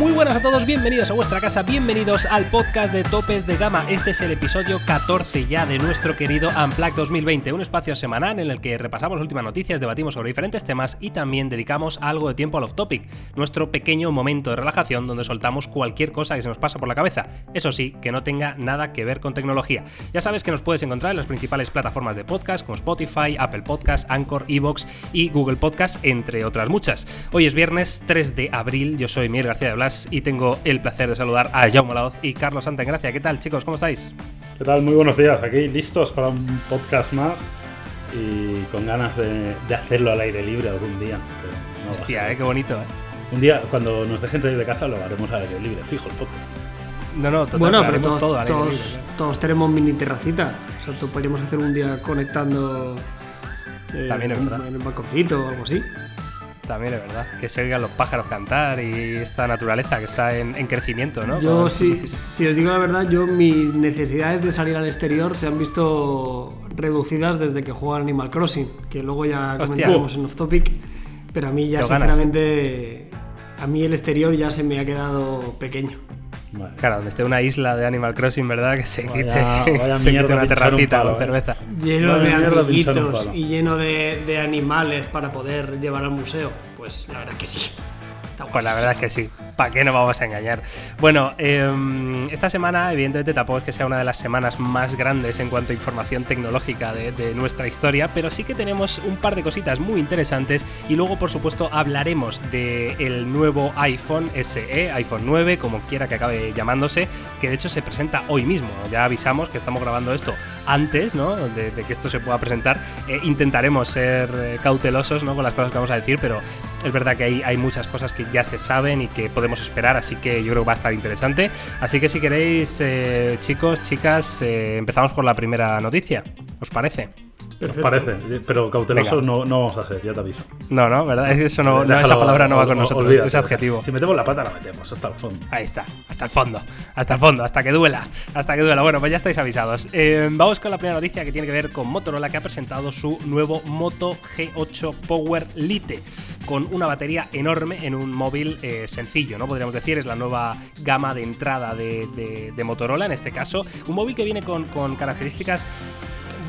Muy buenas a todos, bienvenidos a vuestra casa, bienvenidos al podcast de Topes de Gama. Este es el episodio 14 ya de nuestro querido Unplugged 2020, un espacio semanal en el que repasamos últimas noticias, debatimos sobre diferentes temas y también dedicamos algo de tiempo al off-topic, nuestro pequeño momento de relajación donde soltamos cualquier cosa que se nos pasa por la cabeza. Eso sí, que no tenga nada que ver con tecnología. Ya sabes que nos puedes encontrar en las principales plataformas de podcast como Spotify, Apple Podcast, Anchor, Evox y Google Podcast, entre otras muchas. Hoy es viernes 3 de abril, yo soy Miguel García de Blas y tengo el placer de saludar a Jaume Laoz y Carlos Santagracia. ¿Qué tal, chicos? ¿Cómo estáis? ¿Qué tal? Muy buenos días. Aquí listos para un podcast más y con ganas de, hacerlo al aire libre algún día. Hostia, eh, qué bonito. Eh. Un día, cuando nos dejen salir de casa, lo haremos al aire libre, fijo el podcast. No, no, total, bueno, pero todos, todo todos, todos, tenemos mini terracita. O sea, podríamos hacer un día conectando eh, También es verdad. en un balconcito o algo así también es verdad. Que se oigan los pájaros cantar y esta naturaleza que está en, crecimiento, ¿no? Yo, si, si, os digo la verdad, yo mis necesidades de salir al exterior se han visto reducidas desde que juego Animal Crossing, que luego ya comentaremos en Off Topic. Pero a mí ya, sinceramente, a mí el exterior ya se me ha quedado pequeño. Claro, donde esté una isla de Animal Crossing, ¿verdad? Que se quite, una terracita con ¿eh? cerveza. Lleno de amiguitos y lleno de, de animales para poder llevar al museo. Pues la verdad que sí. Pues la verdad es que sí. ¿Para qué nos vamos a engañar? Bueno, em, esta semana, evidentemente, tampoco es que sea una de las semanas más grandes en cuanto a información tecnológica de, nuestra historia, pero sí que tenemos un par de cositas muy interesantes y luego, por supuesto, hablaremos del nuevo iPhone SE, iPhone 9, como quiera que acabe llamándose, que de hecho se presenta hoy mismo. Ya avisamos que estamos grabando esto antes ¿no? de, que esto se pueda presentar. Eh, intentaremos ser eh, cautelosos ¿no? con las cosas que vamos a decir, pero es verdad que hay, hay muchas cosas que ya se saben y que podemos esperar, así que yo creo que va a estar interesante. Así que si queréis, eh, chicos, chicas, eh, empezamos por la primera noticia. ¿Os parece? Parece, pero cautelosos no, no, vamos a ser, ya te aviso. No, no, ¿verdad? Eso no, esa palabra no va con nosotros, ese adjetivo. Si metemos la pata, la metemos hasta el fondo. Ahí está, hasta el fondo, hasta el fondo, hasta que duela, hasta que duela. Bueno, pues ya estáis avisados. Eh, vamos con la primera noticia que tiene que ver con Motorola, que ha presentado su nuevo Moto G8 Power Lite, con una batería enorme en un móvil eh, sencillo, ¿no? Podríamos decir, es la nueva gama de entrada de, Motorola, en este caso. Un móvil que viene con, con características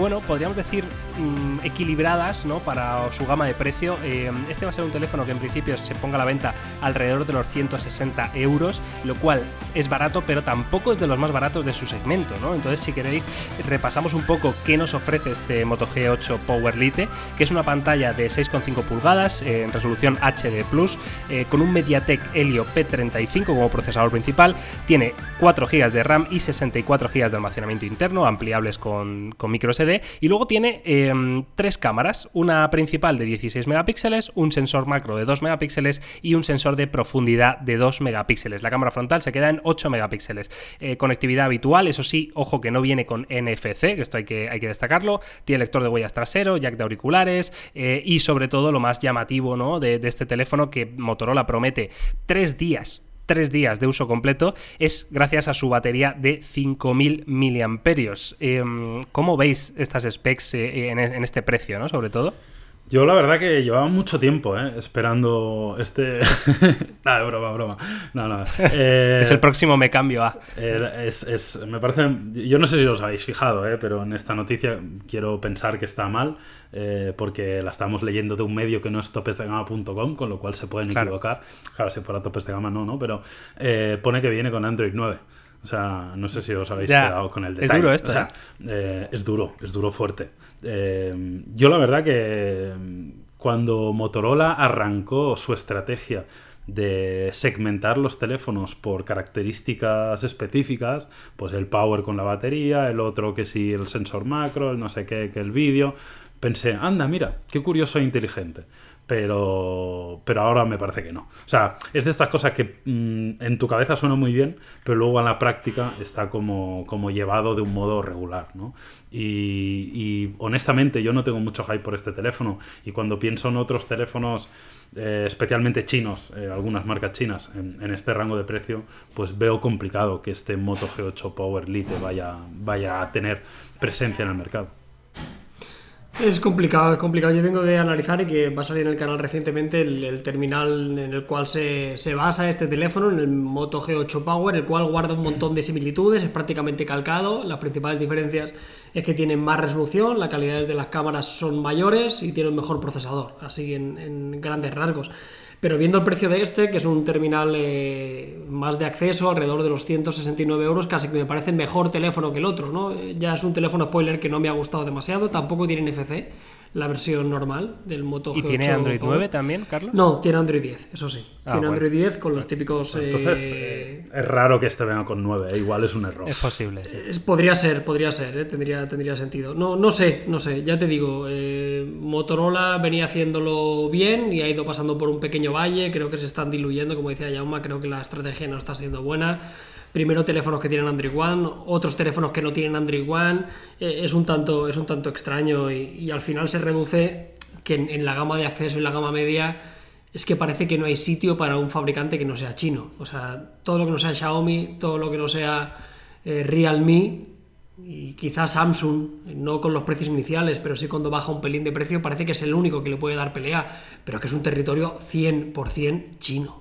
bueno, podríamos decir mm, equilibradas ¿no? para su gama de precio. Eh, este va a ser un teléfono que en principio se ponga a la venta alrededor de los 160 euros, lo cual es barato, pero tampoco es de los más baratos de su segmento. ¿no? Entonces, si queréis, repasamos un poco qué nos ofrece este Moto G8 Power Lite, que es una pantalla de 6,5 pulgadas eh, en resolución HD Plus, eh, con un MediaTek Helio P35 como procesador principal, tiene 4 GB de RAM y 64 GB de almacenamiento interno, ampliables con, con y luego tiene em, tres cámaras, una principal de 16 megapíxeles, un sensor macro de 2 megapíxeles y un sensor de profundidad de 2 megapíxeles. La cámara frontal se queda en 8 megapíxeles. Eh, conectividad habitual, eso sí, ojo que no viene con NFC, que esto hay que, hay que destacarlo. Tiene lector de huellas trasero, jack de auriculares eh, y sobre todo lo más llamativo ¿no? de, de este teléfono que Motorola promete tres días tres días de uso completo es gracias a su batería de 5000 miliamperios. Em, ¿Cómo veis estas specs eh, en, este precio, ¿no? Sobre todo. Yo la verdad que llevaba mucho tiempo ¿eh? esperando este... Nada, broma, broma. No, no. Eh, es el próximo me cambio a... es, me parece... Yo no sé si os habéis fijado, ¿eh? pero en esta noticia quiero pensar que está mal eh, porque la estamos leyendo de un medio que no es topesdegama.com, con lo cual se pueden equivocar. Claro, si fuera topes de gama no, ¿no? Pero pone que viene con Android 9. O sea, no sé si os habéis quedado con el detalle. Es duro esto, ¿eh? es duro, es duro fuerte. Eh, yo la verdad que cuando Motorola arrancó su estrategia de segmentar los teléfonos por características específicas, pues el power con la batería, el otro que sí el sensor macro, el no sé qué, que el vídeo, pensé, anda, mira, qué curioso e inteligente pero, pero ahora me parece que no. O sea, es de estas cosas que mm, en tu cabeza suena muy bien, pero luego en la práctica está como, como llevado de un modo regular, ¿no? Y, honestamente yo no tengo mucho hype por este teléfono y cuando pienso en otros teléfonos, eh, especialmente chinos, eh, algunas marcas chinas, en, este rango de precio, pues veo complicado que este Moto G8 Power Lite vaya, vaya a tener presencia en el mercado. Es complicado, es complicado. Yo vengo de analizar y que va a salir en el canal recientemente el, terminal en el cual se, se, basa este teléfono, en el Moto G8 Power, el cual guarda un montón de similitudes, es prácticamente calcado. Las principales diferencias es que tienen más resolución, las calidades de las cámaras son mayores y tiene un mejor procesador, así en, en grandes rasgos. Pero viendo el precio de este, que es un terminal eh, más de acceso, alrededor de los 169 euros, casi que me parece mejor teléfono que el otro, ¿no? Ya es un teléfono spoiler que no me ha gustado demasiado, tampoco tiene NFC, la versión normal del Moto ¿Y tiene Android 9 también, Carlos? No, tiene Android 10, eso sí. Ah, tiene Android 10 con los típicos... Entonces, eh, es raro que este venga con 9, ¿eh? igual es un error. Es posible, sí. podría ser, podría ser, tendría, tendría sentido. No, no sé, no sé, ya te digo, Motorola venía haciéndolo bien y ha ido pasando por un pequeño valle, creo que se están diluyendo, como decía Jauma, creo que la estrategia no está siendo buena primero teléfonos que tienen Android One, otros teléfonos que no tienen Android One, eh, es, un tanto, es un tanto extraño y, al final se reduce que en, la gama de acceso y la gama media es que parece que no hay sitio para un fabricante que no sea chino. O sea, todo lo que no sea Xiaomi, todo lo que no sea eh, Realme y quizás Samsung, no con los precios iniciales, pero sí cuando baja un pelín de precio, parece que es el único que le puede dar pelea, pero que es un territorio 100% chino.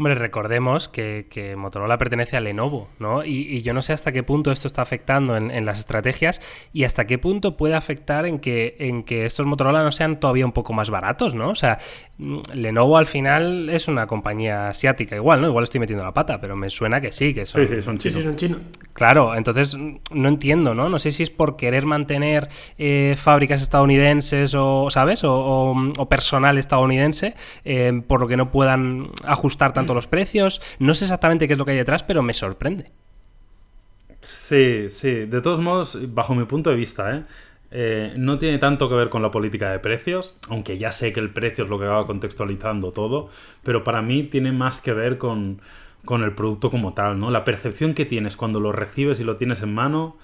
Hombre, recordemos que, Motorola pertenece a Lenovo, ¿no? Y, yo no sé hasta qué punto esto está afectando en, las estrategias y hasta qué punto puede afectar en que, en que estos Motorola no sean todavía un poco más baratos, ¿no? O sea, mm, Lenovo al final es una compañía asiática igual, ¿no? Igual estoy metiendo la pata, pero me suena que sí, que son, sí, sí, son chinos. Sí, son chinos. Claro, entonces mm, no entiendo, ¿no? No sé si es por querer mantener eh, fábricas estadounidenses o, ¿sabes? O, personal estadounidense, eh, por lo que no puedan ajustar tanto los precios. No sé exactamente qué es lo que hay detrás, pero me sorprende. Sí, sí. De todos modos, bajo mi punto de vista, ¿eh? Eh, no tiene tanto que ver con la política de precios, aunque ya sé que el precio es lo que acaba contextualizando todo, pero para mí tiene más que ver con, con el producto como tal, ¿no? La percepción que tienes cuando lo recibes y lo tienes en mano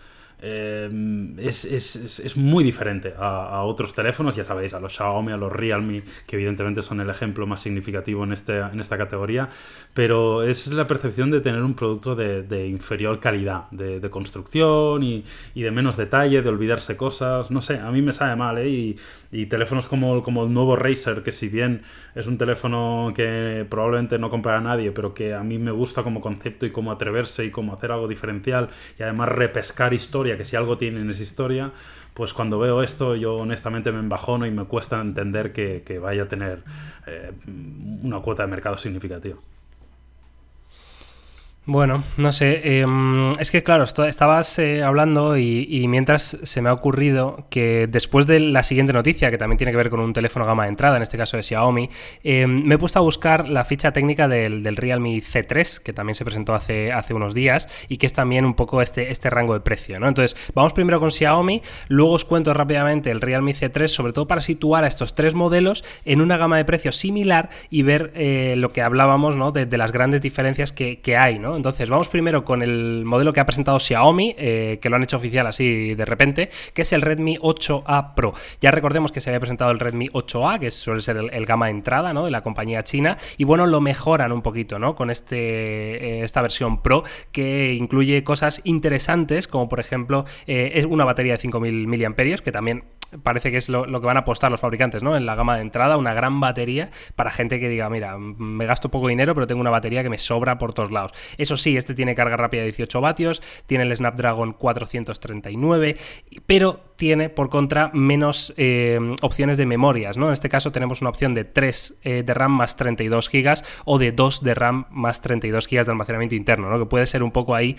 eh, es, muy diferente a, otros teléfonos, ya sabéis, a los Xiaomi, a los Realme, que evidentemente son el ejemplo más significativo en, este, en esta categoría, pero es la percepción de tener un producto de, inferior calidad, de, construcción y, de menos detalle, de olvidarse cosas, no sé, a mí me sabe mal, ¿eh? y, teléfonos como, como el nuevo Razer, que si bien es un teléfono que probablemente no comprará nadie, pero que a mí me gusta como concepto y como atreverse y como hacer algo diferencial y además repescar que si algo tiene en esa historia, pues cuando veo esto yo honestamente me embajono y me cuesta entender que, vaya a tener eh, una cuota de mercado significativa. Bueno, no sé, em, es que claro, estabas eh, hablando y, mientras se me ha ocurrido que después de la siguiente noticia, que también tiene que ver con un teléfono gama de entrada, en este caso de Xiaomi, em, me he puesto a buscar la ficha técnica del, Realme C3, que también se presentó hace, unos días y que es también un poco este, este rango de precio, ¿no? Entonces, vamos primero con Xiaomi, luego os cuento rápidamente el Realme C3, sobre todo para situar a estos tres modelos en una gama de precios similar y ver eh, lo que hablábamos, ¿no? De, las grandes diferencias que, que hay, ¿no? Entonces, vamos primero con el modelo que ha presentado Xiaomi, eh, que lo han hecho oficial así de repente, que es el Redmi 8A Pro. Ya recordemos que se había presentado el Redmi 8A, que suele ser el, gama de entrada ¿no? de la compañía china, y bueno, lo mejoran un poquito ¿no? con este, eh, esta versión Pro, que incluye cosas interesantes, como por ejemplo, eh, es una batería de 5.000 mAh, que también parece que es lo, que van a apostar los fabricantes, ¿no? En la gama de entrada, una gran batería para gente que diga, mira, me gasto poco dinero, pero tengo una batería que me sobra por todos lados. Eso sí, este tiene carga rápida de 18 vatios, tiene el Snapdragon 439, pero tiene por contra menos eh, opciones de memorias, ¿no? En este caso tenemos una opción de 3 eh, de RAM más 32 GB o de 2 de RAM más 32 GB de almacenamiento interno, ¿no? Que puede ser un poco ahí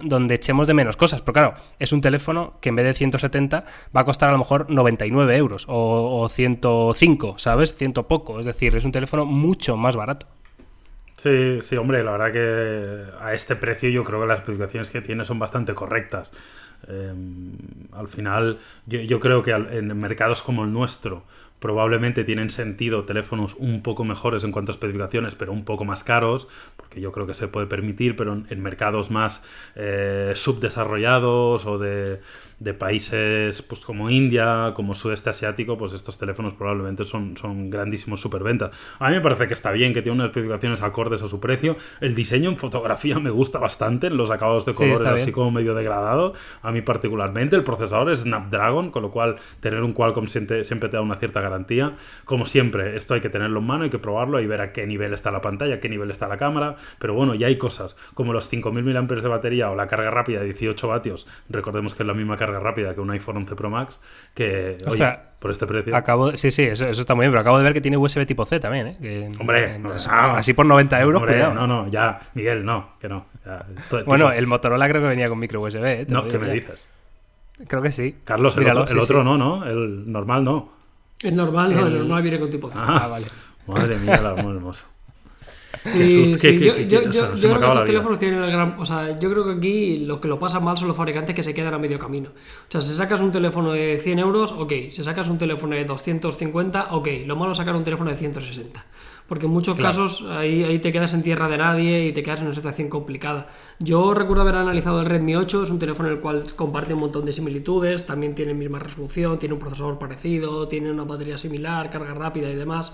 donde echemos de menos cosas. Pero claro, es un teléfono que en vez de 170 va a costar a lo mejor 99 euros o, 105, ¿sabes? Ciento poco. Es decir, es un teléfono mucho más barato. Sí, sí, hombre, la verdad que a este precio yo creo que las especificaciones que tiene son bastante correctas. Em, al final, yo, creo que en mercados como el nuestro, probablemente tienen sentido teléfonos un poco mejores en cuanto a especificaciones, pero un poco más caros, porque yo creo que se puede permitir, pero en, mercados más eh, subdesarrollados o de, países pues, como India, como sudeste asiático, pues estos teléfonos probablemente son, son grandísimos superventas. A mí me parece que está bien, que tiene unas especificaciones acordes a su precio. El diseño en fotografía me gusta bastante, los acabados de colores así como medio degradado, a mí particularmente. El procesador es Snapdragon, con lo cual tener un Qualcomm siempre, siempre te da una cierta garantía. Como siempre, esto hay que tenerlo en mano, hay que probarlo y ver a qué nivel está la pantalla, a qué nivel está la cámara. Pero bueno, ya hay cosas como los 5000 mAh de batería o la carga rápida de 18 vatios. Recordemos que es la misma carga rápida que un iPhone 11 Pro Max, que oye, por este precio. Acabo, sí, sí, eso, está muy bien, pero acabo de ver que tiene USB tipo C también, ¿eh? hombre, así por 90 euros. no, no, ya, Miguel, no, que no. bueno, el Motorola creo que venía con micro USB. ¿eh? No, ¿qué me dices? Creo que sí. Carlos, el, otro, no, ¿no? El normal no. El normal no, el normal viene con tipo C. Ah, vale. Madre mía, el muy hermoso. Sí, sí. yo, creo que esos teléfonos tienen el gran. O sea, yo creo que aquí lo que lo pasa mal son los fabricantes que se quedan a medio camino. O sea, si sacas un teléfono de 100 euros, ok. Si sacas un teléfono de 250, ok. Lo malo es sacar un teléfono de 160. Porque en muchos casos ahí, ahí te quedas en tierra de nadie y te quedas en una situación complicada. Yo recuerdo haber analizado el Redmi 8, es un teléfono en el cual comparte un montón de similitudes, también tiene misma resolución, tiene un procesador parecido, tiene una batería similar, carga rápida y demás.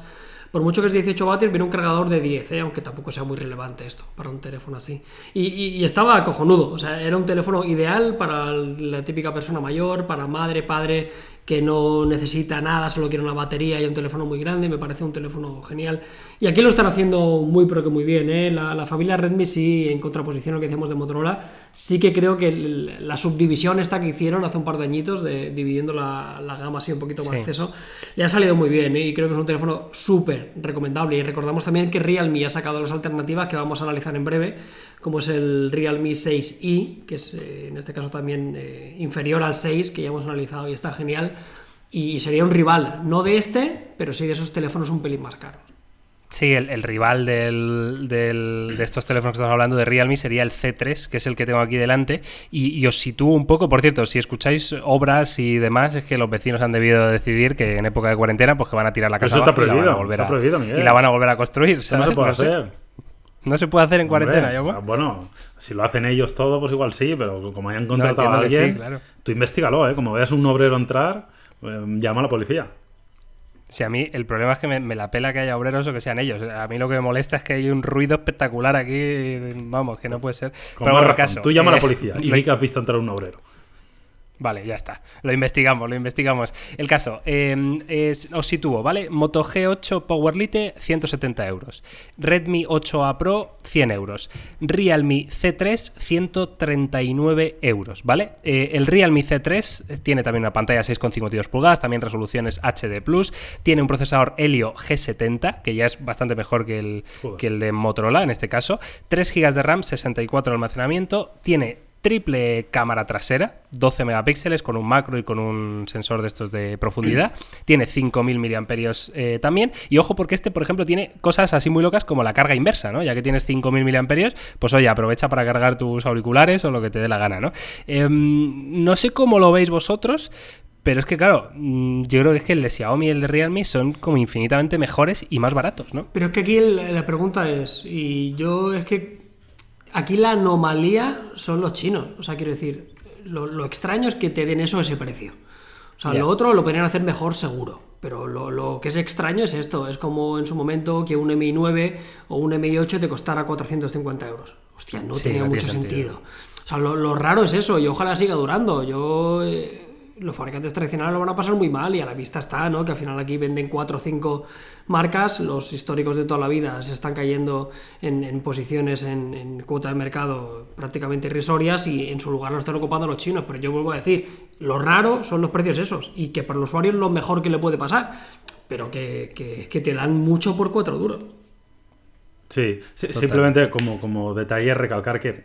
Por mucho que es 18 vatios, viene un cargador de 10, ¿eh? aunque tampoco sea muy relevante esto para un teléfono así. Y, estaba cojonudo, o sea, era un teléfono ideal para la típica persona mayor, para madre, padre que no necesita nada, solo quiere una batería y un teléfono muy grande, me parece un teléfono genial. Y aquí lo están haciendo muy, pero que muy bien. ¿eh? La, familia Redmi sí, en contraposición a lo que decíamos de Motorola, sí que creo que la subdivisión esta que hicieron hace un par de añitos, de, dividiendo la, gama así un poquito más acceso, le ha salido muy bien ¿eh? y creo que es un teléfono súper recomendable. Y recordamos también que Realme ha sacado las alternativas que vamos a analizar en breve como es el Realme 6i, que es eh, en este caso también eh, inferior al 6, que ya hemos analizado y está genial. Y sería un rival, no de este, pero sí de esos teléfonos un pelín más caros. Sí, el, rival de estos teléfonos que estamos hablando de Realme sería el C3, que es el que tengo aquí delante. Y, os sitúo un poco, por cierto, si escucháis obras y demás, es que los vecinos han debido decidir que en época de cuarentena, pues que van a tirar la casa está prohibido, y la van a volver a, y la van a volver a construir. no se puede hacer. No se puede hacer en cuarentena, ¿yo? Ah, bueno, si lo hacen ellos todo, pues igual sí, pero como hayan contratado a alguien, tú investigalo, ¿eh? Como veas un obrero entrar, eh, llama a la policía. Si a mí el problema es que me, la pela que haya obreros o que sean ellos. A mí lo que me molesta es que hay un ruido espectacular aquí, vamos, que no puede ser. Pero caso, tú llama a la eh, policía y ve que has visto entrar un obrero. Vale, ya está. Lo investigamos, lo investigamos. El caso, em, es, os sitúo, ¿vale? Moto G8 Power Lite, 170 euros. Redmi 8A Pro, 100 euros. Realme C3, 139 euros, ¿vale? Eh, el Realme C3 tiene también una pantalla 6,52 pulgadas, también resoluciones HD+, tiene un procesador Helio G70, que ya es bastante mejor que el, que el de Motorola en este caso, 3 GB de RAM, 64 de almacenamiento, tiene triple cámara trasera, 12 megapíxeles con un macro y con un sensor de estos de profundidad. tiene 5000 miliamperios eh, también. Y ojo porque este, por ejemplo, tiene cosas así muy locas como la carga inversa, ¿no? Ya que tienes 5000 miliamperios, pues oye, aprovecha para cargar tus auriculares o lo que te dé la gana, ¿no? Em, no sé cómo lo veis vosotros, pero es que, claro, mm, yo creo que es que el de Xiaomi y el de Realme son como infinitamente mejores y más baratos, ¿no? Pero es que aquí la pregunta es, y yo es que Aquí la anomalía son los chinos. O sea, quiero decir, lo, extraño es que te den eso a ese precio. O sea, lo otro lo podrían hacer mejor seguro. Pero lo, que es extraño es esto. Es como en su momento que un MI 9 o un MI 8 te costara 450 euros. Hostia, no tenía mucho sentido. O sea, lo, raro es eso. Y ojalá siga durando. Yo... Eh, los fabricantes tradicionales lo van a pasar muy mal y a la vista está, ¿no? Que al final aquí venden 4 o 5 marcas, los históricos de toda la vida se están cayendo en, posiciones en, cuota de mercado prácticamente irrisorias y en su lugar lo están ocupando los chinos. Pero yo vuelvo a decir, lo raro son los precios esos y que para el usuario es lo mejor que le puede pasar, pero que, que, te dan mucho por cuatro duros. Sí, simplemente como, como detalle recalcar que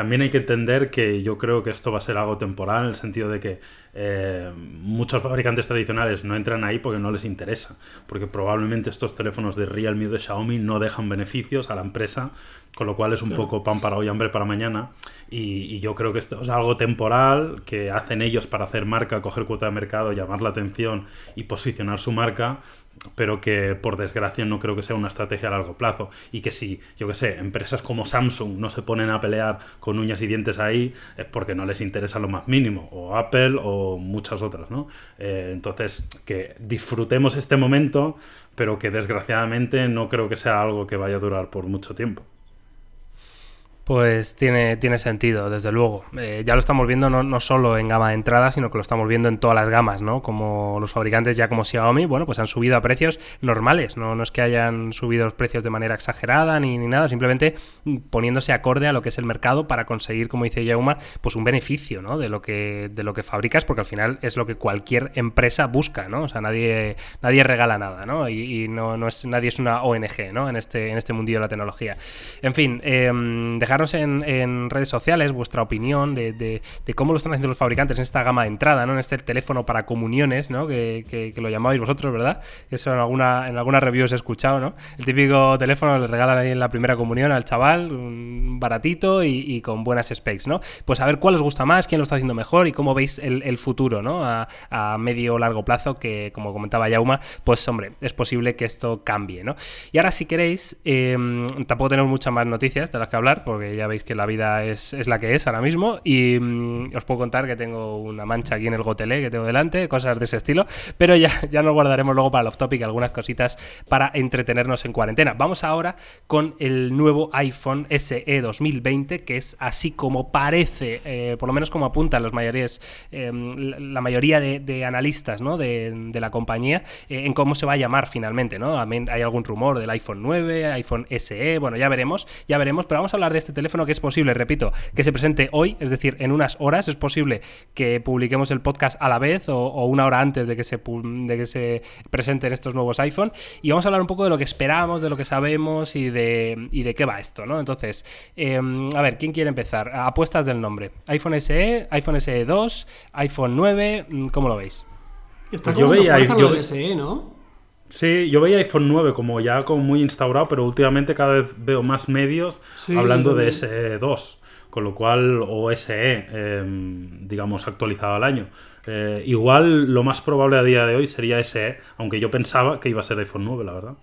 también hay que entender que yo creo que esto va a ser algo temporal, en el sentido de que eh, muchos fabricantes tradicionales no entran ahí porque no les interesa, porque probablemente estos teléfonos de Realme o de Xiaomi no dejan beneficios a la empresa, con lo cual es un poco pan para hoy, hambre para mañana. Y, yo creo que esto es algo temporal que hacen ellos para hacer marca, coger cuota de mercado, llamar la atención y posicionar su marca pero que por desgracia no creo que sea una estrategia a largo plazo y que si, yo que sé, empresas como Samsung no se ponen a pelear con uñas y dientes ahí es porque no les interesa lo más mínimo, o Apple o muchas otras, ¿no? Eh, entonces, que disfrutemos este momento, pero que desgraciadamente no creo que sea algo que vaya a durar por mucho tiempo. Pues tiene, tiene sentido, desde luego. Eh, ya lo estamos viendo no, no, solo en gama de entrada, sino que lo estamos viendo en todas las gamas, ¿no? Como los fabricantes ya como Xiaomi, bueno, pues han subido a precios normales, no, no es que hayan subido los precios de manera exagerada ni, ni, nada, simplemente poniéndose acorde a lo que es el mercado para conseguir, como dice Yauma, pues un beneficio, ¿no? De lo que, de lo que fabricas, porque al final es lo que cualquier empresa busca, ¿no? O sea, nadie, nadie regala nada, ¿no? Y, no, no, es, nadie es una ONG, ¿no? En este, en este mundillo de la tecnología. En fin, eh, dejar en, redes sociales vuestra opinión de, cómo lo están haciendo los fabricantes en esta gama de entrada, ¿no? En este teléfono para comuniones, ¿no? Que, lo llamabais vosotros, ¿verdad? Eso en alguna, en alguna review os he escuchado, ¿no? El típico teléfono le regalan ahí en la primera comunión al chaval, un baratito y, con buenas specs, ¿no? Pues a ver cuál os gusta más, quién lo está haciendo mejor y cómo veis el, futuro, ¿no? A, medio o largo plazo, que como comentaba Yauma, pues hombre, es posible que esto cambie, ¿no? Y ahora si queréis, em, tampoco tenemos muchas más noticias de las que hablar, porque ya veis que la vida es, la que es ahora mismo. Y mm, os puedo contar que tengo una mancha aquí en el gotelé que tengo delante, cosas de ese estilo. Pero ya, ya nos guardaremos luego para el off topic algunas cositas para entretenernos en cuarentena. Vamos ahora con el nuevo iPhone SE 2020, que es así como parece, eh, por lo menos como apuntan los mayores, em, la mayoría de, analistas ¿no? de, la compañía, eh, en cómo se va a llamar finalmente. ¿no? Hay algún rumor del iPhone 9, iPhone SE, bueno, ya veremos, ya veremos, pero vamos a hablar de este teléfono que es posible, repito, que se presente hoy, es decir, en unas horas. Es posible que publiquemos el podcast a la vez o, una hora antes de que, se, de que se presenten estos nuevos iPhone. Y vamos a hablar un poco de lo que esperamos, de lo que sabemos y de, y de qué va esto, ¿no? Entonces, em, a ver, ¿quién quiere empezar? Apuestas del nombre. iPhone SE, iPhone SE 2, iPhone 9, ¿cómo lo veis? Está pues yo veía yo... SE, ¿no? Sí, yo veía iPhone 9 como ya como muy instaurado, pero últimamente cada vez veo más medios hablando de SE2, con lo cual, o SE, em, digamos, actualizado al año. Eh, igual lo más probable a día de hoy sería SE, aunque yo pensaba que iba a ser iPhone 9, la verdad.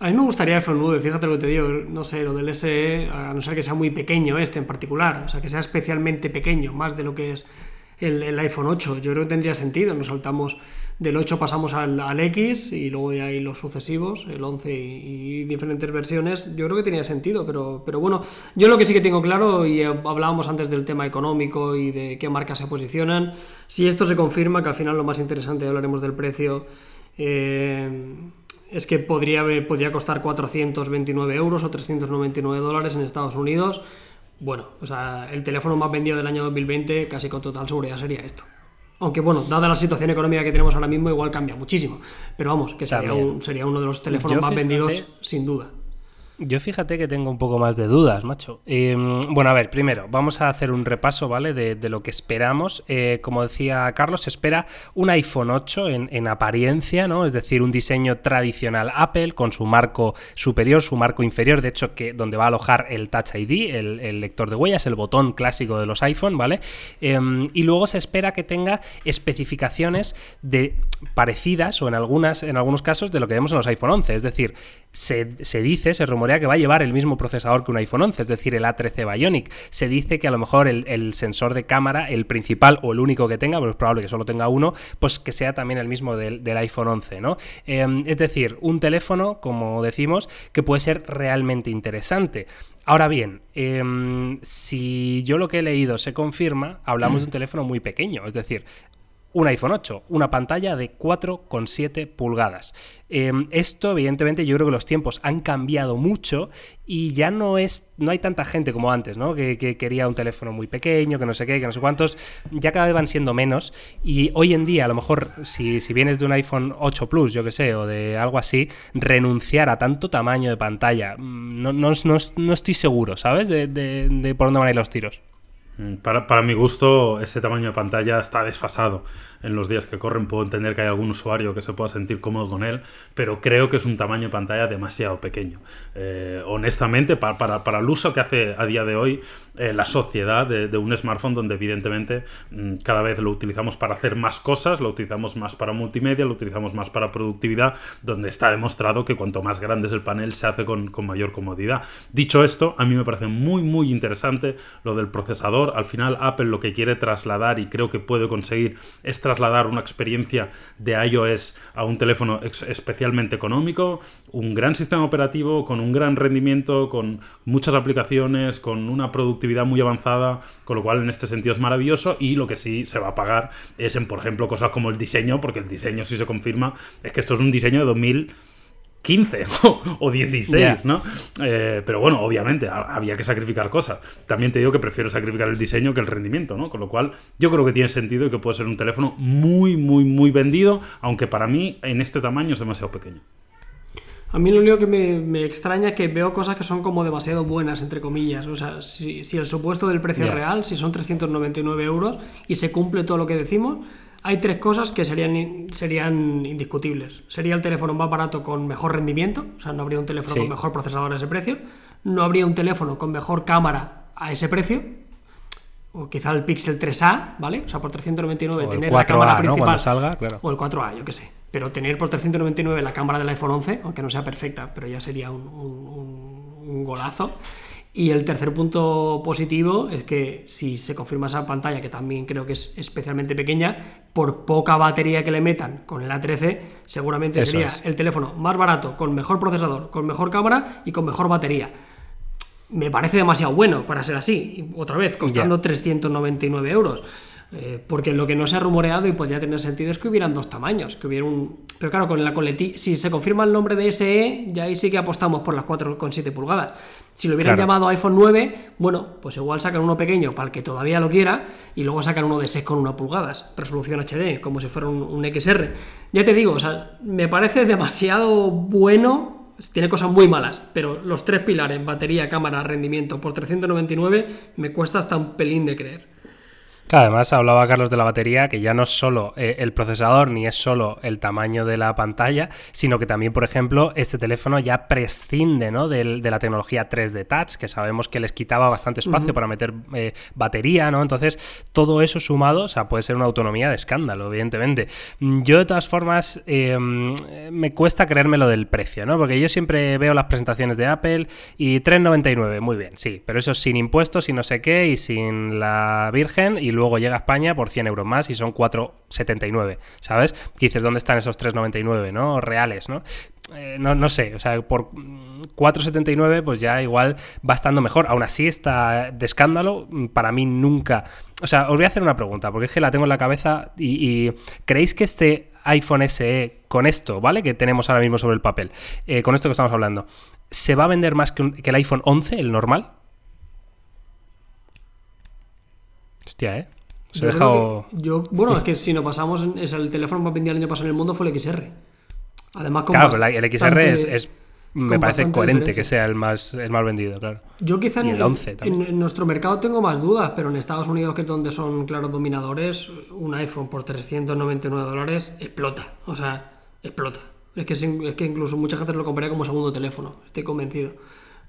A mí me gustaría iPhone 9, fíjate lo que te digo, no sé, lo del SE, a no ser que sea muy pequeño este en particular, o sea, que sea especialmente pequeño, más de lo que es el, el iPhone 8. Yo creo que tendría sentido, nos saltamos del 8 pasamos al, X y luego de ahí los sucesivos, el 11 y, diferentes versiones. Yo creo que tenía sentido, pero, pero bueno, yo lo que sí que tengo claro, y hablábamos antes del tema económico y de qué marcas se posicionan, si esto se confirma, que al final lo más interesante, hablaremos del precio, eh, es que podría, podría costar 429 euros o 399 dólares en Estados Unidos. Bueno, o sea, el teléfono más vendido del año 2020, casi con total seguridad, sería esto. Aunque bueno, dada la situación económica que tenemos ahora mismo, igual cambia muchísimo. Pero vamos, que sería, sería uno de los teléfonos más vendidos sin duda. Yo fíjate que tengo un poco más de dudas, macho. Em, bueno, a ver, primero, vamos a hacer un repaso, ¿vale? De, lo que esperamos. Eh, como decía Carlos, se espera un iPhone 8 en, apariencia, ¿no? Es decir, un diseño tradicional Apple con su marco superior, su marco inferior, de hecho, que donde va a alojar el Touch ID, el, lector de huellas, el botón clásico de los iPhone, ¿vale? Em, y luego se espera que tenga especificaciones de parecidas o en algunas, en algunos casos, de lo que vemos en los iPhone 11. Es decir, se, se dice, se rumorea que va a llevar el mismo procesador que un iPhone 11, es decir, el A13 Bionic. Se dice que a lo mejor el, sensor de cámara, el principal o el único que tenga, pero es probable que solo tenga uno, pues que sea también el mismo del, iPhone 11, ¿no? Em, es decir, un teléfono, como decimos, que puede ser realmente interesante. Ahora bien, em, si yo lo que he leído se confirma, hablamos de un teléfono muy pequeño, es decir, un iPhone 8, una pantalla de 4,7 pulgadas. Em, esto, evidentemente, yo creo que los tiempos han cambiado mucho y ya no es, no hay tanta gente como antes, ¿no? Que, quería un teléfono muy pequeño, que no sé qué, que no sé cuántos, ya cada vez van siendo menos. Y hoy en día, a lo mejor, si, vienes de un iPhone 8 Plus, yo que sé, o de algo así, renunciar a tanto tamaño de pantalla, mm, no, no, estoy seguro, ¿sabes? De, de por dónde van a ir los tiros. Mm, para, para, mi gusto, ese tamaño de pantalla está desfasado en los días que corren. Puedo entender que hay algún usuario que se pueda sentir cómodo con él, pero creo que es un tamaño de pantalla demasiado pequeño. Eh, honestamente, para, para, para, el uso que hace a día de hoy eh, la sociedad de, un smartphone, donde evidentemente mm, cada vez lo utilizamos para hacer más cosas, lo utilizamos más para multimedia, lo utilizamos más para productividad, donde está demostrado que cuanto más grande es el panel se hace con, con mayor comodidad. Dicho esto, a mí me parece muy, muy interesante lo del procesador. Al final, Apple lo que quiere trasladar y creo que puede conseguir es trasladar una experiencia de iOS a un teléfono especialmente económico, un gran sistema operativo con un gran rendimiento, con muchas aplicaciones, con una productividad muy avanzada, con lo cual en este sentido es maravilloso. Y lo que sí se va a pagar es en, por ejemplo, cosas como el diseño, porque el diseño si se confirma es que esto es un diseño de 2000 15 o 16, ¿no? Eh, pero bueno, obviamente había que sacrificar cosas. También te digo que prefiero sacrificar el diseño que el rendimiento, ¿no? Con lo cual yo creo que tiene sentido y que puede ser un teléfono muy, muy, muy vendido, aunque para mí en este tamaño es demasiado pequeño. A mí lo único que me, extraña es que veo cosas que son como demasiado buenas, entre comillas. O sea, si, el supuesto del precio es real, si son 399 euros y se cumple todo lo que decimos, hay tres cosas que serían, serían indiscutibles. Sería el teléfono más barato con mejor rendimiento, o sea, no habría un teléfono con mejor procesador a ese precio. No habría un teléfono con mejor cámara a ese precio. O quizá el Pixel 3A, ¿vale? O sea, por 399 tener la cámara principal. salga, claro. O el 4A, yo qué sé. Pero tener por 399 la cámara del iPhone 11, aunque no sea perfecta, pero ya sería un, un golazo. Y el tercer punto positivo es que si se confirma esa pantalla, que también creo que es especialmente pequeña, por poca batería que le metan con el A13, seguramente sería el teléfono más barato, con mejor procesador, con mejor cámara y con mejor batería. Me parece demasiado bueno para ser así. otra vez, costando 399 euros. Eh, porque lo que no se ha rumoreado y podría tener sentido es que hubieran dos tamaños, que hubiera un... Pero claro, con la coletilla, si se confirma el nombre de SE, ya ahí sí que apostamos por las 4,7 pulgadas. Si lo hubieran llamado iPhone 9, bueno, pues igual sacan uno pequeño para el que todavía lo quiera y luego sacan uno de 6,1 pulgadas, resolución HD, como si fuera un, XR. Ya te digo, o sea, me parece demasiado bueno, tiene cosas muy malas, pero los tres pilares, batería, cámara, rendimiento, por 399, me cuesta hasta un pelín de creer además hablaba Carlos de la batería, que ya no es solo eh, el procesador ni es solo el tamaño de la pantalla, sino que también, por ejemplo, este teléfono ya prescinde ¿no? de, la tecnología 3D Touch, que sabemos que les quitaba bastante espacio para meter eh, batería, ¿no? Entonces, todo eso sumado, o sea, puede ser una autonomía de escándalo, evidentemente. Yo, de todas formas, em, me cuesta creerme lo del precio, ¿no? Porque yo siempre veo las presentaciones de Apple y 3,99, muy bien, sí, pero eso sin impuestos y no sé qué, y sin la Virgen, y luego luego llega a España por 100 euros más y son 4,79, ¿sabes? Que dices, ¿dónde están esos 3,99, ¿no? Reales, ¿no? Eh, ¿no? no, sé, o sea, por 4,79 pues ya igual va estando mejor. Aún así está de escándalo, para mí nunca... O sea, os voy a hacer una pregunta, porque es que la tengo en la cabeza y, ¿creéis que este iPhone SE con esto, ¿vale? Que tenemos ahora mismo sobre el papel, eh, con esto que estamos hablando, ¿se va a vender más que, que el iPhone 11, el normal? Hostia, ¿eh? Se ha dejado... yo, bueno, es que si nos pasamos, es el teléfono más vendido el año pasado en el mundo fue el XR. Además, con claro, pero el XR es, me parece coherente que sea el más, el más vendido, claro. Yo quizá en, el 11 en, nuestro mercado tengo más dudas, pero en Estados Unidos, que es donde son, claro, dominadores, un iPhone por 399 dólares explota. O sea, explota. Es que, es que incluso mucha gente lo compraría como segundo teléfono, estoy convencido,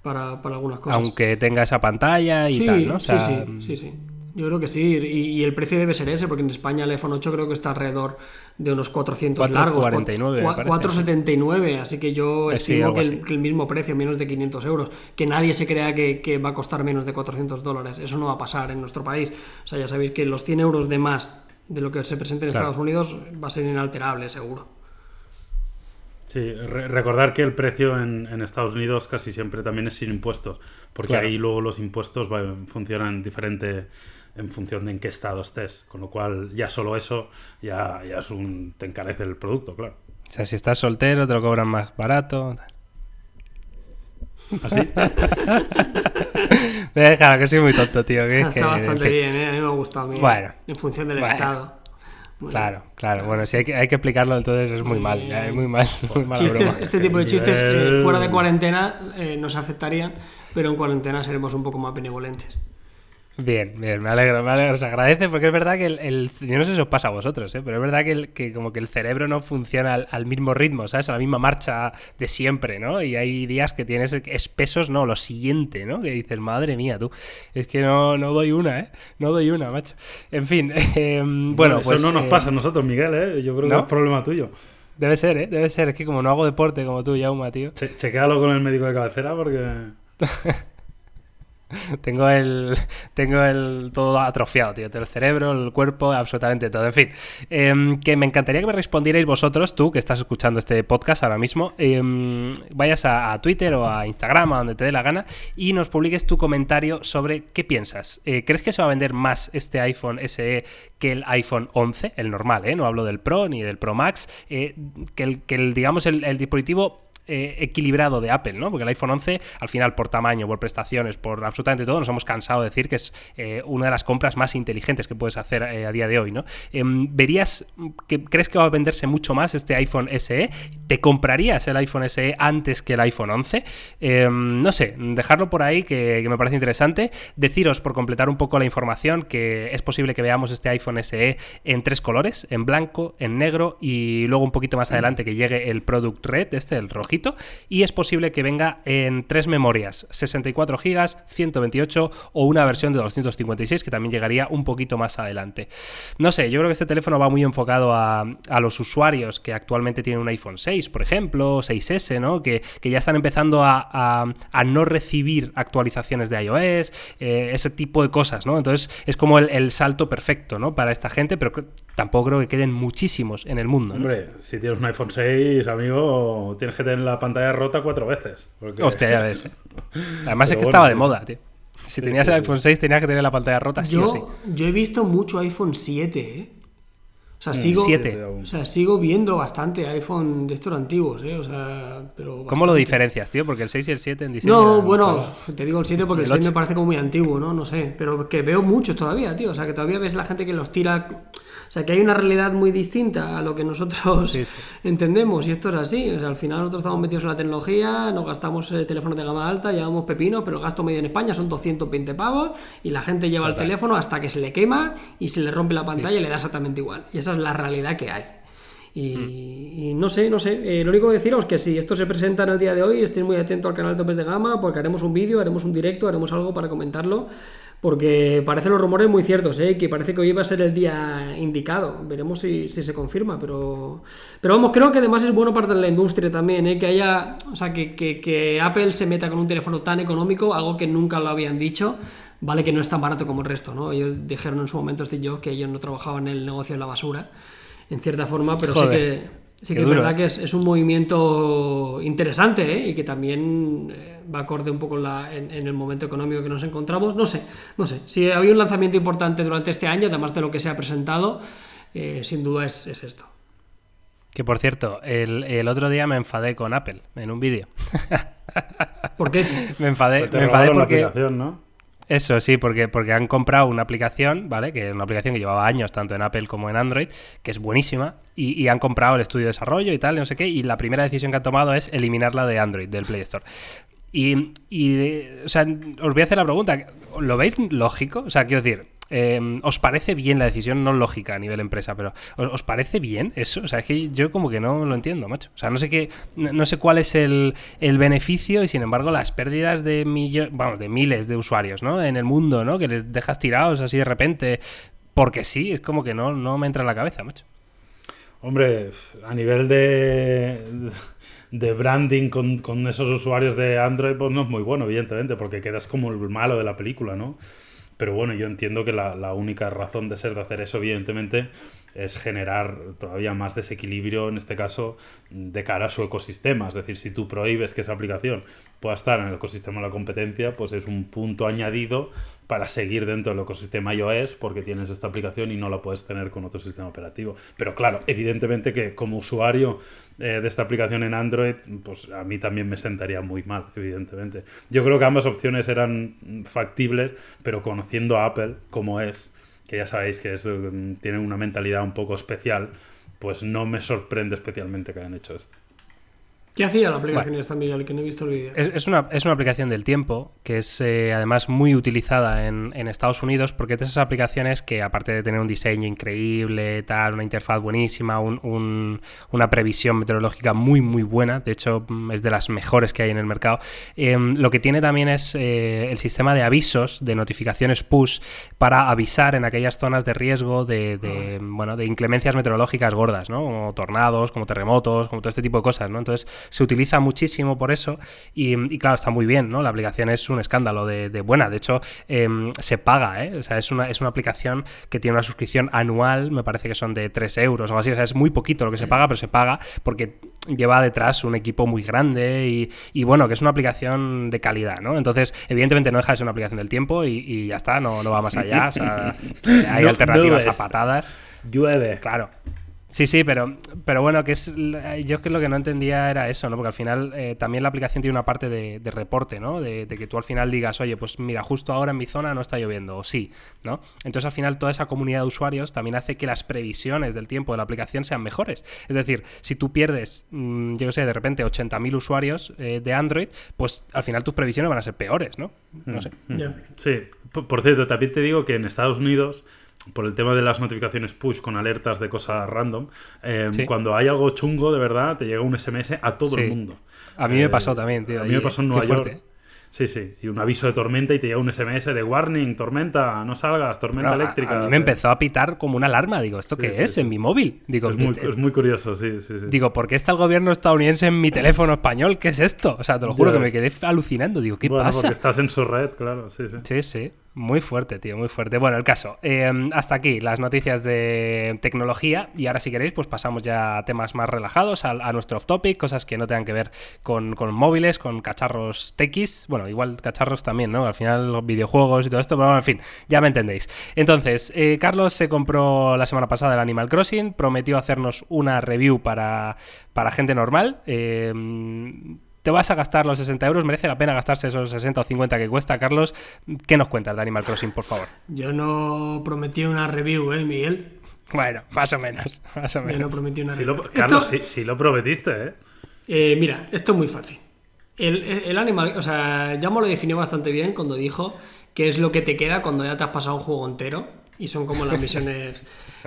para, para algunas cosas. Aunque tenga esa pantalla y tal, ¿no? sí, sí, sí, sí. Yo creo que sí, y, el precio debe ser ese, porque en España el iPhone 8 creo que está alrededor de unos 400 largos. 49, 479, así que yo estimo que, el, mismo precio, menos de 500 euros. Que nadie se crea que, va a costar menos de 400 dólares. Eso no va a pasar en nuestro país. O sea, ya sabéis que los 100 euros de más de lo que se presenta en Estados Unidos va a ser inalterable, seguro. Sí, recordar que el precio en, Estados Unidos casi siempre también es sin impuestos, porque ahí luego los impuestos funcionan diferente en función de en qué estado estés. Con lo cual, ya solo eso ya, ya es un. te encarece el producto, claro. O sea, si estás soltero, te lo cobran más barato. ¿Así? Déjalo, que soy muy tonto, tío. Está bastante bien, ¿eh? a mí me ha gustado. Mí, bueno, en función del estado. claro, claro. Bueno, si hay que, hay que explicarlo, entonces es muy mal. es muy mal. chistes, este tipo de chistes eh, fuera de cuarentena eh, nos afectarían, pero en cuarentena seremos un poco más benevolentes. Bien, bien, me alegro, me alegro, se agradece porque es verdad que el, yo no sé si os pasa a vosotros, ¿eh? pero es verdad que, el, que como que el cerebro no funciona al, mismo ritmo, ¿sabes? A la misma marcha de siempre, ¿no? Y hay días que tienes espesos, no, lo siguiente, ¿no? Que dices, madre mía, tú, es que no, no doy una, ¿eh? No doy una, macho. En fin, em, bueno, Eso pues, no nos eh, pasa a nosotros, Miguel, ¿eh? Yo creo que es problema tuyo. Debe ser, ¿eh? Debe ser, es que como no hago deporte como tú, Yauma, tío. Che chequealo con el médico de cabecera porque... tengo el tengo el todo atrofiado, tío. El cerebro, el cuerpo, absolutamente todo. En fin, em, que me encantaría que me respondierais vosotros, tú que estás escuchando este podcast ahora mismo, em, vayas a, Twitter o a Instagram, a donde te dé la gana, y nos publiques tu comentario sobre qué piensas. Eh, ¿Crees que se va a vender más este iPhone SE que el iPhone 11, el normal, ¿eh? No hablo del Pro ni del Pro Max, eh, que, el, que el, digamos, el dispositivo eh, equilibrado de Apple, ¿no? Porque el iPhone 11, al final, por tamaño, por prestaciones, por absolutamente todo, nos hemos cansado de decir que es eh, una de las compras más inteligentes que puedes hacer eh, a día de hoy, ¿no? Em, ¿Verías, que crees que va a venderse mucho más este iPhone SE? ¿Te comprarías el iPhone SE antes que el iPhone 11? Em, no sé, dejarlo por ahí que, me parece interesante. Deciros, por completar un poco la información, que es posible que veamos este iPhone SE en tres colores, en blanco, en negro y luego un poquito más adelante que llegue el Product Red, este, el rojo y es posible que venga en tres memorias, 64 GB, 128 o una versión de 256 que también llegaría un poquito más adelante. No sé, yo creo que este teléfono va muy enfocado a, los usuarios que actualmente tienen un iPhone 6, por ejemplo, 6S, ¿no? Que, ya están empezando a, no recibir actualizaciones de iOS, eh, ese tipo de cosas, ¿no? Entonces es como el, salto perfecto, ¿no? Para esta gente, pero tampoco creo que queden muchísimos en el mundo. Hombre, si tienes un iPhone 6, amigo, tienes que tener la pantalla rota cuatro veces. Hostia, ya ves. ¿eh? Además es que estaba de moda, tío. Si tenías el iPhone 6 tenías que tener la pantalla rota, sí yo, o sí. Yo he visto mucho iPhone 7, ¿eh? O sea, mm, sigo, o sea, sigo viendo bastante iPhone de estos antiguos, ¿eh? O sea, pero ¿Cómo lo diferencias, tío? Porque el 6 y el 7 en diseño... No, bueno, te digo el 7 porque el, 6 me parece como muy antiguo, ¿no? No sé, pero que veo muchos todavía, tío. O sea, que todavía ves la gente que los tira sea, que hay una realidad muy distinta a lo que nosotros entendemos y esto es así. O sea, al final nosotros estamos metidos en la tecnología, nos gastamos eh, teléfonos de gama alta, llevamos pepinos, pero el gasto medio en España son 220 pavos y la gente lleva el teléfono hasta que se le quema y se le rompe la pantalla y le da exactamente igual. Y esa es la realidad que hay. Y, no sé, no sé. Eh, lo único que deciros es que si esto se presenta en el día de hoy, estén muy atentos al canal Topes de Gama, porque haremos un vídeo, haremos un directo, haremos algo para comentarlo porque parecen los rumores muy ciertos, ¿eh? que parece que hoy va a ser el día indicado. Veremos si, se confirma, pero, pero vamos, creo que además es bueno para la industria también, ¿eh? que haya, o sea, que, que, Apple se meta con un teléfono tan económico, algo que nunca lo habían dicho. Vale que no es tan barato como el resto, ¿no? Ellos dijeron en su momento, Steve yo que ellos no trabajaban en el negocio de la basura, en cierta forma, pero sí que, sí que es verdad ¿eh? que es, un movimiento interesante ¿eh? y que también eh, va acorde un poco en, el momento económico que nos encontramos. No sé, no sé. Si había un lanzamiento importante durante este año, además de lo que se ha presentado, sin duda es, esto. Que por cierto, el, otro día me enfadé con Apple en un vídeo. ¿Por qué? me enfadé, me enfadé porque. ¿no? Eso sí, porque, porque han comprado una aplicación, ¿vale? Que es una aplicación que llevaba años tanto en Apple como en Android, que es buenísima, y, han comprado el estudio de desarrollo y tal, no sé qué, y la primera decisión que han tomado es eliminarla de Android, del Play Store. Y, y, o sea, os voy a hacer la pregunta, ¿lo veis lógico? O sea, quiero decir, Em, ¿Os parece bien la decisión? No lógica a nivel empresa, pero ¿os, parece bien eso? O sea, es que yo como que no lo entiendo, macho. O sea, no sé qué, no sé cuál es el, beneficio y sin embargo las pérdidas de millones, vamos, de miles de usuarios, ¿no? En el mundo, ¿no? Que les dejas tirados así de repente. Porque sí, es como que no, no me entra en la cabeza, macho. Hombre, a nivel de, de branding con, con, esos usuarios de Android, pues no es muy bueno, evidentemente, porque quedas como el malo de la película, ¿no? Pero bueno, yo entiendo que la, única razón de ser de hacer eso, evidentemente, es generar todavía más desequilibrio, en este caso, de cara a su ecosistema. Es decir, si tú prohíbes que esa aplicación pueda estar en el ecosistema de la competencia, pues es un punto añadido para seguir dentro del ecosistema iOS porque tienes esta aplicación y no la puedes tener con otro sistema operativo. Pero claro, evidentemente que como usuario eh, de esta aplicación en Android, pues a mí también me sentaría muy mal, evidentemente. Yo creo que ambas opciones eran factibles, pero conociendo a Apple como es, que ya sabéis que es, tiene una mentalidad un poco especial, pues no me sorprende especialmente que hayan hecho esto. ¿Qué hacía la aplicación esta, Miguel? Que no he visto el vídeo. Es, una, es una aplicación del tiempo que es eh, además muy utilizada en, Estados Unidos porque es de esas aplicaciones que aparte de tener un diseño increíble, tal, una interfaz buenísima, una previsión meteorológica muy muy buena, de hecho mm, es de las mejores que hay en el mercado, em, lo que tiene también es eh, el sistema de avisos, de notificaciones push para avisar en aquellas zonas de riesgo de, de ah. bueno, de inclemencias meteorológicas gordas, ¿no? Como tornados, como terremotos, como todo este tipo de cosas, ¿no? Entonces se utiliza muchísimo por eso y, claro, está muy bien, ¿no? La aplicación es un escándalo de, buena, de hecho em, se paga, ¿eh? O sea, es una, es una aplicación que tiene una suscripción anual, me parece que son de 3 euros o algo así, o sea, es muy poquito lo que se paga, pero se paga porque lleva detrás un equipo muy grande y, bueno, que es una aplicación de calidad, ¿no? Entonces, evidentemente no deja de ser una aplicación del tiempo y, ya está, no, no va más allá, o sea, hay alternativas a patadas. Llueve. Claro. Sí, sí, pero, pero bueno, que es yo que lo que no entendía era eso, ¿no? Porque al final eh, también la aplicación tiene una parte de, reporte, ¿no? De, que tú al final digas, oye, pues mira, justo ahora en mi zona no está lloviendo, o sí, ¿no? Entonces al final toda esa comunidad de usuarios también hace que las previsiones del tiempo de la aplicación sean mejores. Es decir, si tú pierdes, mm, yo qué sé, de repente 80.000 usuarios eh, de Android, pues al final tus previsiones van a ser peores, ¿no? No sé. Mm, mm. Sí, por cierto, también te digo que en Estados Unidos por el tema de las notificaciones push con alertas de cosas random, eh, cuando hay algo chungo, de verdad, te llega un SMS a todo el mundo. A mí me pasó eh, también, tío. A mí me pasó en Nueva York. Sí, sí. Y un aviso de tormenta y te llega un SMS de warning, tormenta, no salgas, tormenta eléctrica. A mí me empezó a pitar como una alarma. Digo, ¿esto qué es? En mi móvil. Digo, es muy, es muy, curioso, sí, sí, sí. Digo, ¿por qué está el gobierno estadounidense en mi teléfono español? ¿Qué es esto? O sea, te lo juro que me quedé alucinando. Digo, ¿qué bueno, pasa? Porque estás en su red, claro, sí, sí. Sí, sí. Muy fuerte, tío, muy fuerte. Bueno, el caso. Em, hasta aquí las noticias de tecnología. Y ahora, si queréis, pues pasamos ya a temas más relajados, a, nuestro off topic, cosas que no tengan que ver con, móviles, con cacharros techis. Bueno, igual cacharros también, ¿no? Al final, los videojuegos y todo esto, pero bueno, en fin, ya me entendéis. Entonces, eh, Carlos se compró la semana pasada el Animal Crossing, prometió hacernos una review para, para gente normal. Eh, te vas a gastar los 60 euros, merece la pena gastarse esos 60 o 50 que cuesta, Carlos. ¿Qué nos cuentas de Animal Crossing, por favor? Yo no prometí una review, ¿eh, Miguel? Bueno, más o menos, más o menos. Yo no prometí una review. Carlos, sí, lo prometiste, ¿eh? ¿eh? Mira, esto es muy fácil. El, el, Animal, o sea, ya me lo definió bastante bien cuando dijo que es lo que te queda cuando ya te has pasado un juego entero y son como las misiones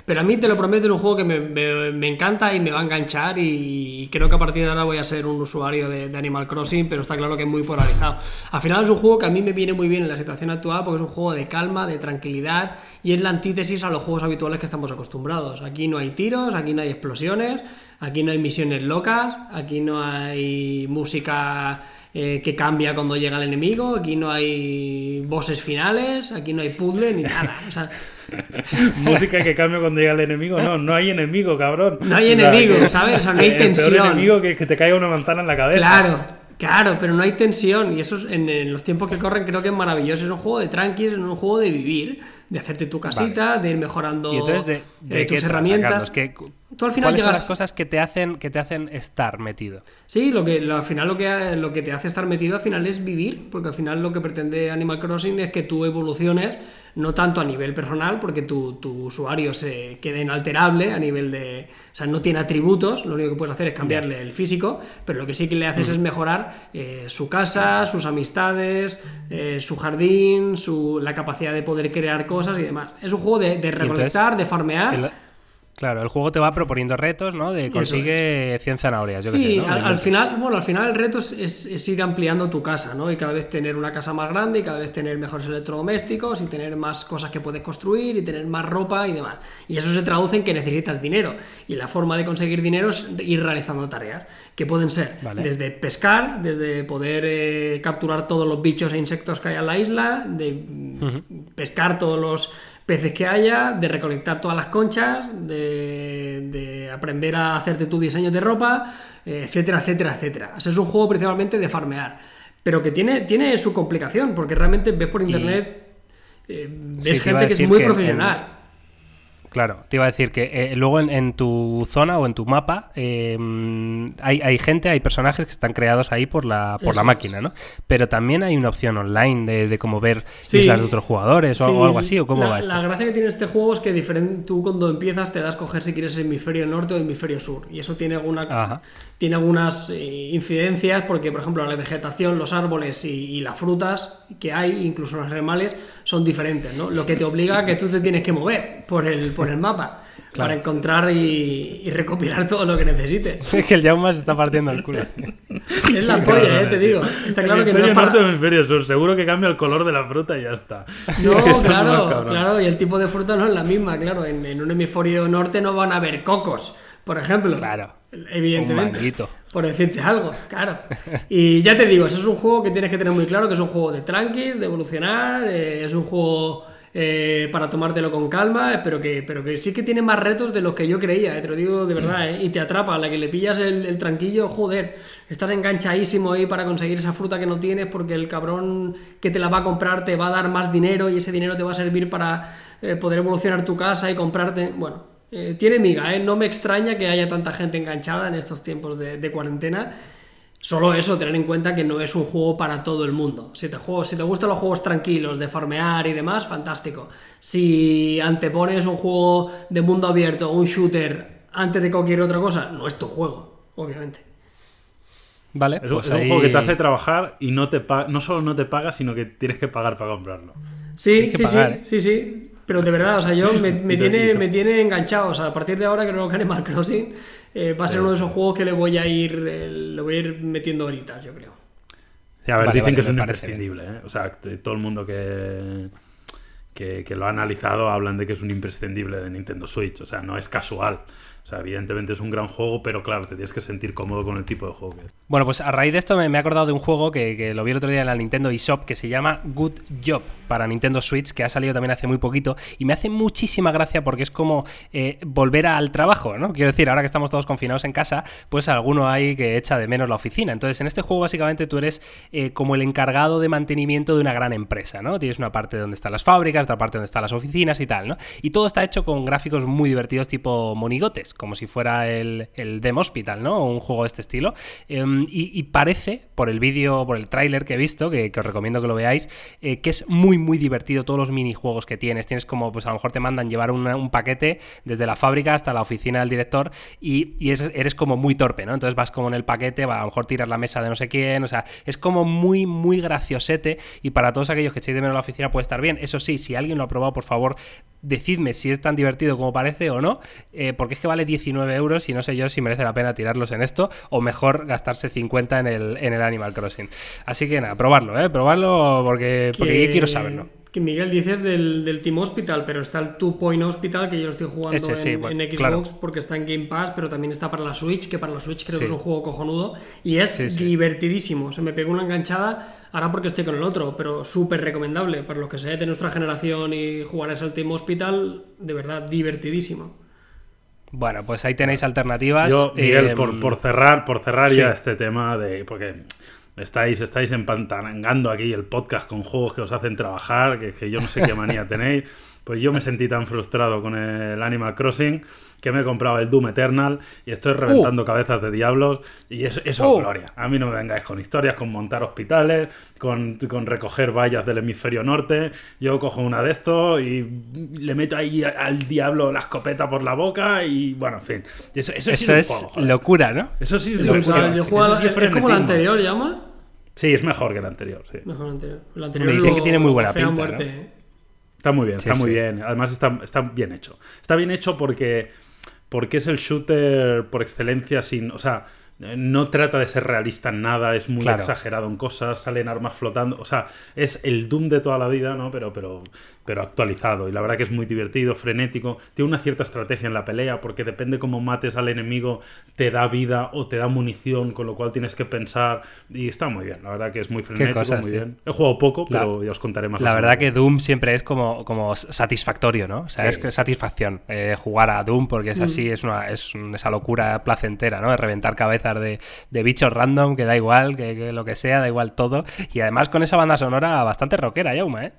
pero a mí te lo prometo, es un juego que me, encanta y me va a enganchar y creo que a partir de ahora voy a ser un usuario de, Animal Crossing, pero está claro que es muy polarizado. Al final es un juego que a mí me viene muy bien en la situación actual porque es un juego de calma, de tranquilidad y es la antítesis a los juegos habituales que estamos acostumbrados. Aquí no hay tiros, aquí no hay explosiones, aquí no hay misiones locas, aquí no hay música eh, que cambia cuando llega el enemigo, aquí no hay bosses finales, aquí no hay puzzle ni nada. Música que cambia cuando llega el enemigo, no, no hay enemigo, cabrón. No hay enemigo, ¿sabes? O sea, no hay tensión. El enemigo que, que te caiga una manzana en la cabeza. Claro, Claro, pero no hay tensión y eso en, los tiempos que corren creo que es maravilloso. Es un juego de tranquis, es un juego de vivir, de hacerte tu casita, de ir mejorando de, eh, tus herramientas. Tú al final ¿Cuáles son las cosas que te hacen que te hacen estar metido? Sí, lo que al final lo que lo que te hace estar metido al final es vivir, porque al final lo que pretende Animal Crossing es que tú evoluciones no tanto a nivel personal, porque tu, tu, usuario se quede inalterable a nivel de... O sea, no tiene atributos, lo único que puedes hacer es cambiarle el físico, pero lo que sí que le haces es mejorar eh, su casa, sus amistades, eh, su jardín, su, la capacidad de poder crear cosas y demás. Es un juego de, de recolectar, de farmear. Claro, el juego te va proponiendo retos, ¿no? De consigue 100 zanahorias. Yo sí, al, final, bueno, al final el reto es, ir ampliando tu casa, ¿no? Y cada vez tener una casa más grande y cada vez tener mejores electrodomésticos y tener más cosas que puedes construir y tener más ropa y demás. Y eso se traduce en que necesitas dinero. Y la forma de conseguir dinero es ir realizando tareas, que pueden ser desde pescar, desde poder eh, capturar todos los bichos e insectos que hay en la isla, de pescar todos los peces que haya, de recolectar todas las conchas, de, aprender a hacerte tu diseño de ropa, etcétera, etcétera, etcétera. O es un juego principalmente de farmear, pero que tiene, tiene su complicación, porque realmente ves por internet, eh, ves gente que es muy profesional. Claro, te iba a decir que eh, luego en, tu zona o en tu mapa em, hay, gente, hay personajes que están creados ahí por la, por la máquina, ¿no? Pero también hay una opción online de, de cómo ver sí, islas de otros jugadores o, algo así, o cómo la, va esto. La gracia que tiene este juego es que diferente, tú cuando empiezas te das a coger si quieres hemisferio norte o hemisferio sur. Y eso tiene alguna tiene algunas eh, incidencias porque, por ejemplo, la vegetación, los árboles y, las frutas que hay, incluso los animales, son diferentes, ¿no? Lo que te obliga a que tú te tienes que mover por el, por el mapa. Para encontrar y, recopilar todo lo que necesites. Es que el Jaume se está partiendo el culo. es la polla, eh, te digo. Está claro que no es para... hemisferio sur. Seguro que cambia el color de la fruta y ya está. No, claro, claro. Y el tipo de fruta no es la misma, claro. En, en un hemisferio norte no van a haber cocos por ejemplo. Claro. Evidentemente. Por decirte algo, claro. Y ya te digo, eso es un juego que tienes que tener muy claro, que es un juego de tranquis, de evolucionar, eh, es un juego eh, para tomártelo con calma, pero que, pero que sí que tiene más retos de los que yo creía, eh, te lo digo de verdad, y te atrapa, a la que le pillas el, tranquillo, joder, estás enganchadísimo ahí para conseguir esa fruta que no tienes porque el cabrón que te la va a comprar te va a dar más dinero y ese dinero te va a servir para poder evolucionar tu casa y comprarte, bueno, eh, tiene miga, ¿eh? No me extraña que haya tanta gente enganchada en estos tiempos de, cuarentena. Solo eso, tener en cuenta que no es un juego para todo el mundo. Si te, juego, si te gustan los juegos tranquilos, de farmear y demás, fantástico. Si antepones un juego de mundo abierto o un shooter antes de cualquier otra cosa, no es tu juego, obviamente. Vale, es, pues un juego que te hace trabajar y no, te no solo no te paga, sino que tienes que pagar para comprarlo. Sí, sí, sí, ¿eh? sí, sí. Pero de verdad, o sea, yo me, tiene, me tiene enganchado. O sea, a partir de ahora creo que Animal Crossing eh, va a ser uno de esos juegos que le voy a ir, eh, voy a ir metiendo horitas, yo creo. Sí, a ver, dicen que es un imprescindible, ¿eh? O sea, todo el mundo que, que, que, lo ha analizado hablan de que es un imprescindible de Nintendo Switch. O sea, no es casual. O sea, evidentemente es un gran juego, pero claro, te tienes que sentir cómodo con el tipo de juego que es. Bueno, pues a raíz de esto me, he acordado de un juego que, lo vi el otro día en la Nintendo eShop que se llama Good Job para Nintendo Switch, que ha salido también hace muy poquito y me hace muchísima gracia porque es como eh, volver al trabajo, ¿no? Quiero decir, ahora que estamos todos confinados en casa, pues alguno hay que echa de menos la oficina. Entonces, en este juego básicamente tú eres eh, como el encargado de mantenimiento de una gran empresa, ¿no? Tienes una parte donde están las fábricas, otra parte donde están las oficinas y tal, ¿no? Y todo está hecho con gráficos muy divertidos tipo monigotes, como si fuera el, el Dem Hospital, ¿no? O un juego de este estilo. Em, y, parece, por el vídeo, por el tráiler que he visto, que, os recomiendo que lo veáis, eh, que es muy, muy divertido todos los minijuegos que tienes. Tienes como, pues a lo mejor te mandan llevar un paquete desde la fábrica hasta la oficina del director y, eres como muy torpe, ¿no? Entonces vas como en el paquete, a lo mejor tiras la mesa de no sé quién, o sea, es como muy, muy graciosete y para todos aquellos que echéis de menos la oficina puede estar bien. Eso sí, si alguien lo ha probado, por favor, decidme si es tan divertido como parece o no, eh, porque es que vale 19 euros y no sé yo si merece la pena tirarlos en esto o mejor gastarse 50 en el, en el Animal Crossing. Así que nada, probarlo, ¿eh? Probarlo porque, porque yo quiero saberlo. Que Miguel dices del, del, Team Hospital, pero está el Two Point Hospital que yo lo estoy jugando en, Xbox porque está en Game Pass, pero también está para la Switch, que para la Switch creo que es un juego cojonudo y es divertidísimo. Se me pegó una enganchada ahora porque estoy con el otro, pero súper recomendable para los que sean de nuestra generación y jugar al Team Hospital, de verdad divertidísimo. Bueno, pues ahí tenéis alternativas. Yo, Miguel, por, em, cerrar, por cerrar ya este tema de. Porque estáis, estáis empantanangando aquí el podcast con juegos que os hacen trabajar, que, que yo no sé qué manía tenéis. Pues yo me sentí tan frustrado con el Animal Crossing que me he comprado el Doom Eternal y estoy reventando uh. cabezas de diablos y eso, es uh. gloria. A mí no me vengáis con historias, con montar hospitales, con, recoger vallas del hemisferio norte. Yo cojo una de estos y le meto ahí al diablo la escopeta por la boca y bueno, en fin. Eso, es locura, ¿no? Eso sí es locura. Yo es como la anterior, ¿llama? Sí, es mejor que la anterior, sí. Mejor la anterior. La anterior me dicen que tiene muy buena pinta. Está muy bien, está muy bien. Además está, está bien hecho. Está bien hecho porque porque es el shooter por excelencia sin. O sea, no trata de ser realista en nada, es muy exagerado en cosas, salen armas flotando, o sea, es el Doom de toda la vida, ¿no? Pero, pero, pero actualizado. Y la verdad que es muy divertido, frenético, tiene una cierta estrategia en la pelea, porque depende cómo mates al enemigo, te da vida o te da munición, con lo cual tienes que pensar. Y está muy bien, la verdad que es muy frenético, muy bien. He jugado poco, pero ya os contaré más. La verdad que Doom siempre es como, como satisfactorio, ¿no? O sea, es satisfacción eh, jugar a Doom, porque es así, mm. es, una, es esa locura placentera, ¿no? De reventar cabezas de, bichos random, que da igual, que, lo que sea, da igual todo. Y además con esa banda sonora bastante rockera, Yauma, ¿eh?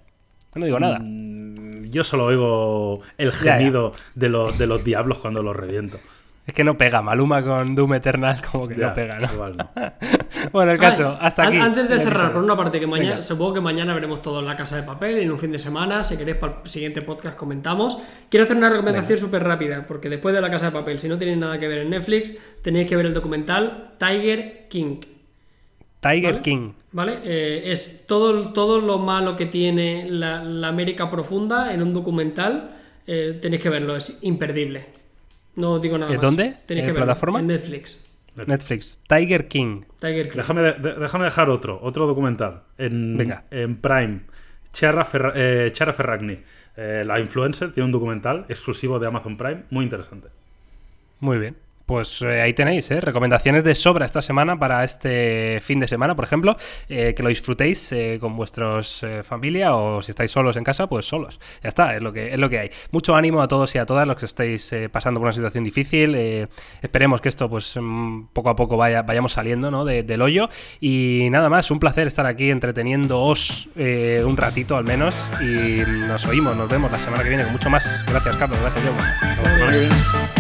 No digo nada. Mm, yo solo oigo el gemido De, los, de los diablos cuando los reviento. Es que no pega. Maluma con Doom Eternal como que no pega, ¿no? bueno, el caso, hasta aquí. Antes de cerrar, por una parte, que mañana, supongo que mañana veremos todo en la casa de papel en un fin de semana. Si queréis para el siguiente podcast comentamos. Quiero hacer una recomendación súper rápida, porque después de la casa de papel, si no tenéis nada que ver en Netflix, tenéis que ver el documental Tiger King. Tiger King. ¿Vale? Eh, es todo, todo lo malo que tiene la, América profunda en un documental. Eh, tenéis que verlo, es imperdible. No digo nada. ¿En ¿Dónde? Tenéis que plataforma? En Netflix. Netflix. Tiger King. Tiger King. Déjame, dejar otro, otro documental. En, en Prime. Chara, eh, Ferragni, eh, la influencer, tiene un documental exclusivo de Amazon Prime, muy interesante. Muy bien. Pues eh, ahí tenéis, ¿eh? recomendaciones de sobra esta semana para este fin de semana, por ejemplo, eh, que lo disfrutéis con vuestros familia o si estáis solos en casa, pues solos. Ya está, es lo que es lo que hay. Mucho ánimo a todos y a todas los que estáis pasando por una situación difícil. esperemos que esto, pues mm, poco a poco vaya, vayamos saliendo ¿no? del hoyo. Y nada más, un placer estar aquí entreteniéndoos un ratito al menos. Y nos oímos, nos vemos la semana que viene con mucho más. Gracias, Carlos. Gracias, Yo.